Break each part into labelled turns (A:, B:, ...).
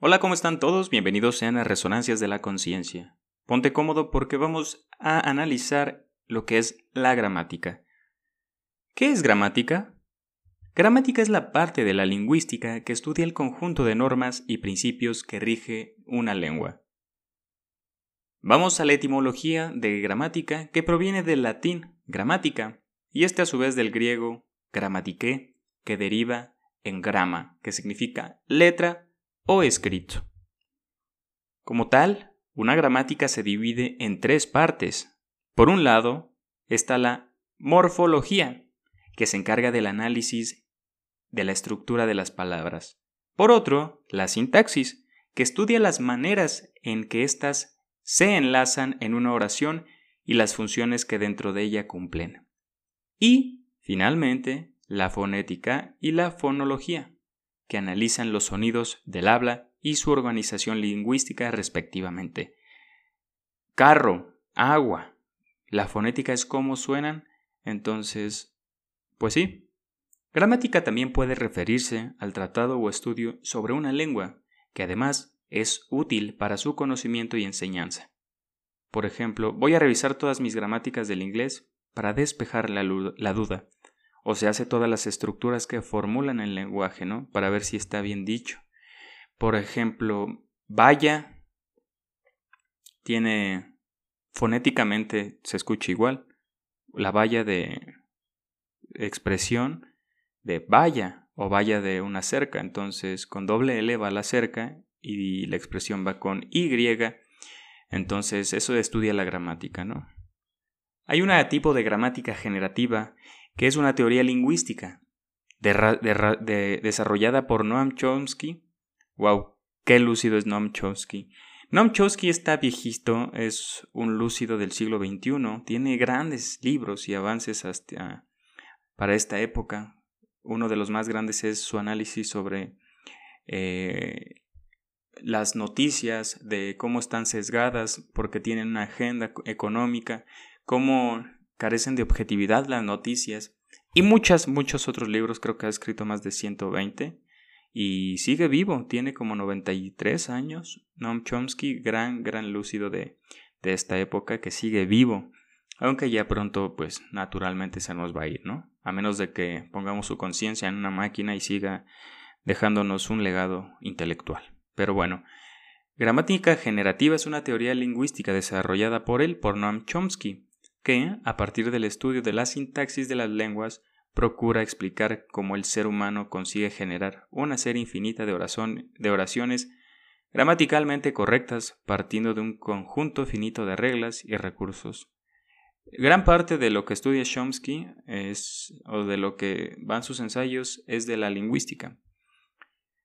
A: Hola, ¿cómo están todos? Bienvenidos sean a Resonancias de la Conciencia. Ponte cómodo porque vamos a analizar lo que es la gramática. ¿Qué es gramática? Gramática es la parte de la lingüística que estudia el conjunto de normas y principios que rige una lengua. Vamos a la etimología de gramática que proviene del latín gramática y este a su vez del griego gramatike que deriva en grama, que significa letra o escrito. Como tal, una gramática se divide en tres partes. Por un lado, está la morfología, que se encarga del análisis de la estructura de las palabras. Por otro, la sintaxis, que estudia las maneras en que éstas se enlazan en una oración y las funciones que dentro de ella cumplen. Y, finalmente, la fonética y la fonología, que analizan los sonidos del habla y su organización lingüística respectivamente. Carro, agua. La fonética es cómo suenan, entonces, pues sí. Gramática también puede referirse al tratado o estudio sobre una lengua, que además es útil para su conocimiento y enseñanza. Por ejemplo, voy a revisar todas mis gramáticas del inglés para despejar la, la duda o se hace todas las estructuras que formulan el lenguaje, ¿no? Para ver si está bien dicho. Por ejemplo, vaya tiene fonéticamente se escucha igual. La valla de expresión de vaya o vaya de una cerca. Entonces, con doble L va la cerca y la expresión va con Y. Entonces, eso estudia la gramática, ¿no? Hay un tipo de gramática generativa que es una teoría lingüística desarrollada por Noam Chomsky. ¡Wow! ¡Qué lúcido es Noam Chomsky! Noam Chomsky está viejito, es un lúcido del siglo XXI, tiene grandes libros y avances hasta para esta época. Uno de los más grandes es su análisis sobre eh, las noticias, de cómo están sesgadas porque tienen una agenda económica, cómo carecen de objetividad las noticias y muchas, muchos otros libros, creo que ha escrito más de 120 y sigue vivo, tiene como 93 años. Noam Chomsky, gran, gran lúcido de, de esta época que sigue vivo, aunque ya pronto, pues naturalmente se nos va a ir, ¿no? A menos de que pongamos su conciencia en una máquina y siga dejándonos un legado intelectual. Pero bueno, gramática generativa es una teoría lingüística desarrollada por él, por Noam Chomsky, que, a partir del estudio de la sintaxis de las lenguas, procura explicar cómo el ser humano consigue generar una serie infinita de, de oraciones gramaticalmente correctas partiendo de un conjunto finito de reglas y recursos. Gran parte de lo que estudia Chomsky es, o de lo que van sus ensayos es de la lingüística.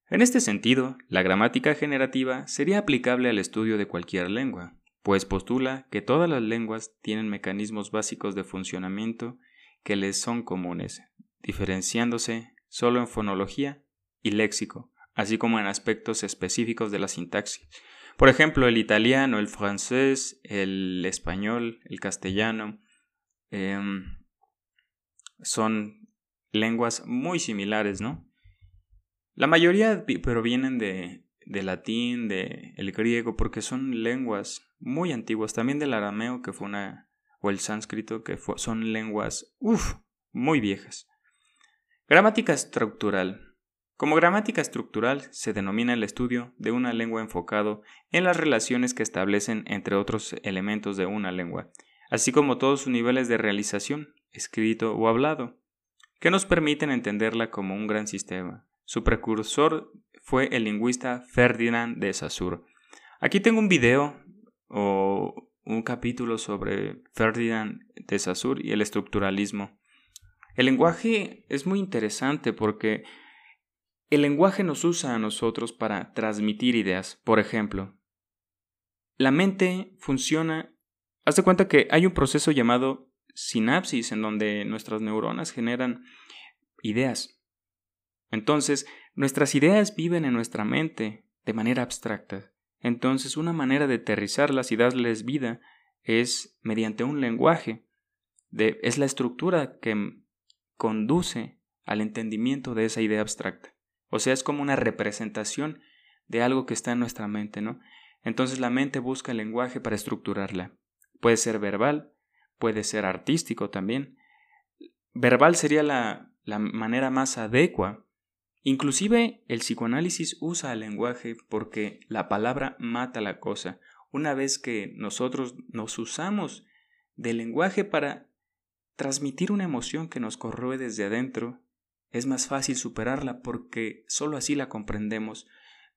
A: En este sentido, la gramática generativa sería aplicable al estudio de cualquier lengua, pues postula que todas las lenguas tienen mecanismos básicos de funcionamiento que les son comunes, diferenciándose solo en fonología y léxico, así como en aspectos específicos de la sintaxis. Por ejemplo, el italiano, el francés, el español, el castellano, em, son lenguas muy similares, ¿no? La mayoría provienen de, de latín, de el griego, porque son lenguas muy antiguas, también del arameo, que fue una, o el sánscrito, que son lenguas, uff, muy viejas. Gramática estructural. Como gramática estructural se denomina el estudio de una lengua enfocado en las relaciones que establecen entre otros elementos de una lengua, así como todos sus niveles de realización, escrito o hablado, que nos permiten entenderla como un gran sistema. Su precursor fue el lingüista Ferdinand de Saussure. Aquí tengo un video o un capítulo sobre Ferdinand de Saussure y el estructuralismo. El lenguaje es muy interesante porque el lenguaje nos usa a nosotros para transmitir ideas. Por ejemplo, la mente funciona. Hazte cuenta que hay un proceso llamado sinapsis en donde nuestras neuronas generan ideas. Entonces, nuestras ideas viven en nuestra mente de manera abstracta. Entonces, una manera de aterrizarlas y darles vida es mediante un lenguaje. De, es la estructura que conduce al entendimiento de esa idea abstracta. O sea, es como una representación de algo que está en nuestra mente, ¿no? Entonces la mente busca el lenguaje para estructurarla. Puede ser verbal, puede ser artístico también. Verbal sería la, la manera más adecua. Inclusive el psicoanálisis usa el lenguaje porque la palabra mata la cosa. Una vez que nosotros nos usamos del lenguaje para transmitir una emoción que nos corroe desde adentro, es más fácil superarla porque sólo así la comprendemos,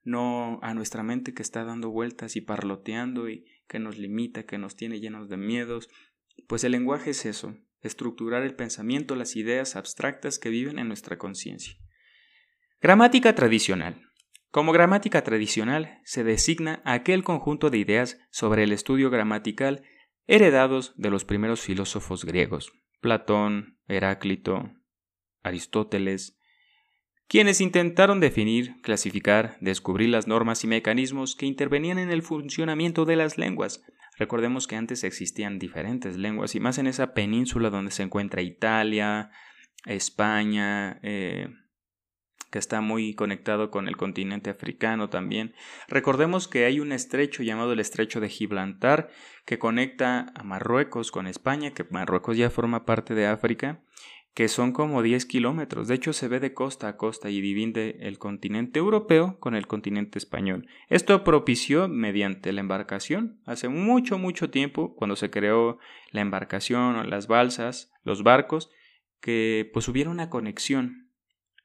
A: no a nuestra mente que está dando vueltas y parloteando y que nos limita, que nos tiene llenos de miedos, pues el lenguaje es eso, estructurar el pensamiento, las ideas abstractas que viven en nuestra conciencia. Gramática tradicional. Como gramática tradicional se designa aquel conjunto de ideas sobre el estudio gramatical heredados de los primeros filósofos griegos, Platón, Heráclito, Aristóteles, quienes intentaron definir, clasificar, descubrir las normas y mecanismos que intervenían en el funcionamiento de las lenguas. Recordemos que antes existían diferentes lenguas y más en esa península donde se encuentra Italia, España, eh, está muy conectado con el continente africano también. Recordemos que hay un estrecho llamado el estrecho de Gibraltar que conecta a Marruecos con España, que Marruecos ya forma parte de África, que son como 10 kilómetros. De hecho, se ve de costa a costa y divide el continente europeo con el continente español. Esto propició mediante la embarcación. Hace mucho, mucho tiempo, cuando se creó la embarcación las balsas, los barcos, que pues hubiera una conexión.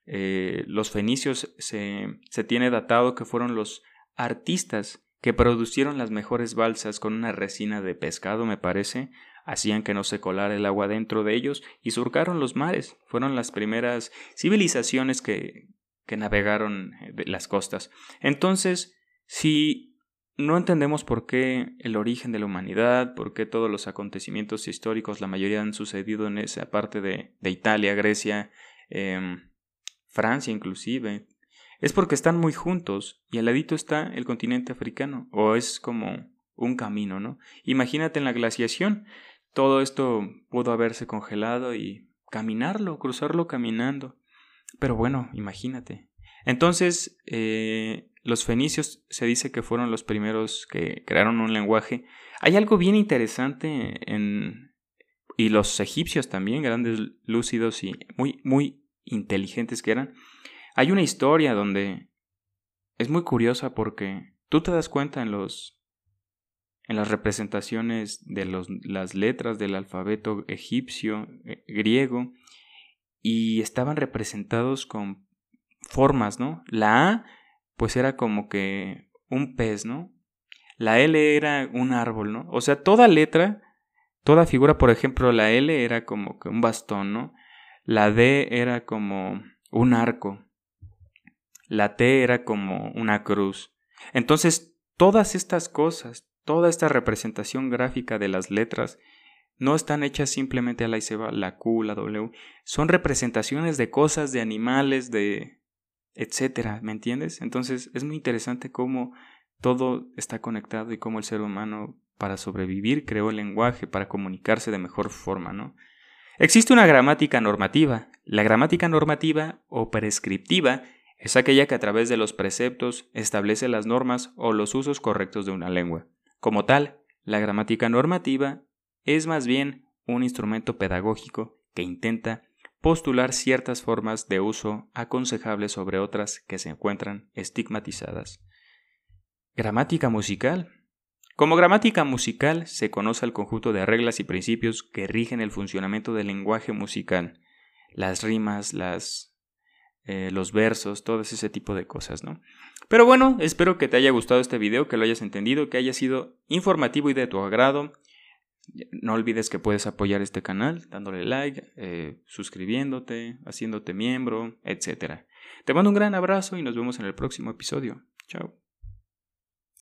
A: Eh, los fenicios se, se tiene datado que fueron los artistas que producieron las mejores balsas con una resina de pescado, me parece, hacían que no se colara el agua dentro de ellos y surcaron los mares. Fueron las primeras civilizaciones que, que navegaron eh, las costas. Entonces, si no entendemos por qué el origen de la humanidad, por qué todos los acontecimientos históricos, la mayoría han sucedido en esa parte de, de Italia, Grecia, em, Francia inclusive, es porque están muy juntos y al ladito está el continente africano, o es como un camino, ¿no? Imagínate en la glaciación, todo esto pudo haberse congelado y caminarlo, cruzarlo caminando. Pero bueno, imagínate. Entonces, eh, los fenicios se dice que fueron los primeros que crearon un lenguaje. Hay algo bien interesante en... y los egipcios también, grandes, lúcidos y muy, muy inteligentes que eran. Hay una historia donde es muy curiosa porque tú te das cuenta en los en las representaciones de los, las letras del alfabeto egipcio, eh, griego, y estaban representados con formas, ¿no? La A, pues era como que un pez, ¿no? La L era un árbol, ¿no? O sea, toda letra, toda figura, por ejemplo, la L era como que un bastón, ¿no? La D era como un arco. La T era como una cruz. Entonces, todas estas cosas, Toda esta representación gráfica de las letras no están hechas simplemente a la y la Q, la W, son representaciones de cosas, de animales, de etcétera, ¿me entiendes? Entonces es muy interesante cómo todo está conectado y cómo el ser humano para sobrevivir creó el lenguaje para comunicarse de mejor forma, ¿no? Existe una gramática normativa. La gramática normativa o prescriptiva es aquella que a través de los preceptos establece las normas o los usos correctos de una lengua. Como tal, la gramática normativa es más bien un instrumento pedagógico que intenta postular ciertas formas de uso aconsejables sobre otras que se encuentran estigmatizadas. Gramática musical. Como gramática musical se conoce el conjunto de reglas y principios que rigen el funcionamiento del lenguaje musical, las rimas, las eh, los versos, todo ese tipo de cosas, ¿no? Pero bueno, espero que te haya gustado este video, que lo hayas entendido, que haya sido informativo y de tu agrado. No olvides que puedes apoyar este canal dándole like, eh, suscribiéndote, haciéndote miembro, etc. Te mando un gran abrazo y nos vemos en el próximo episodio. Chao.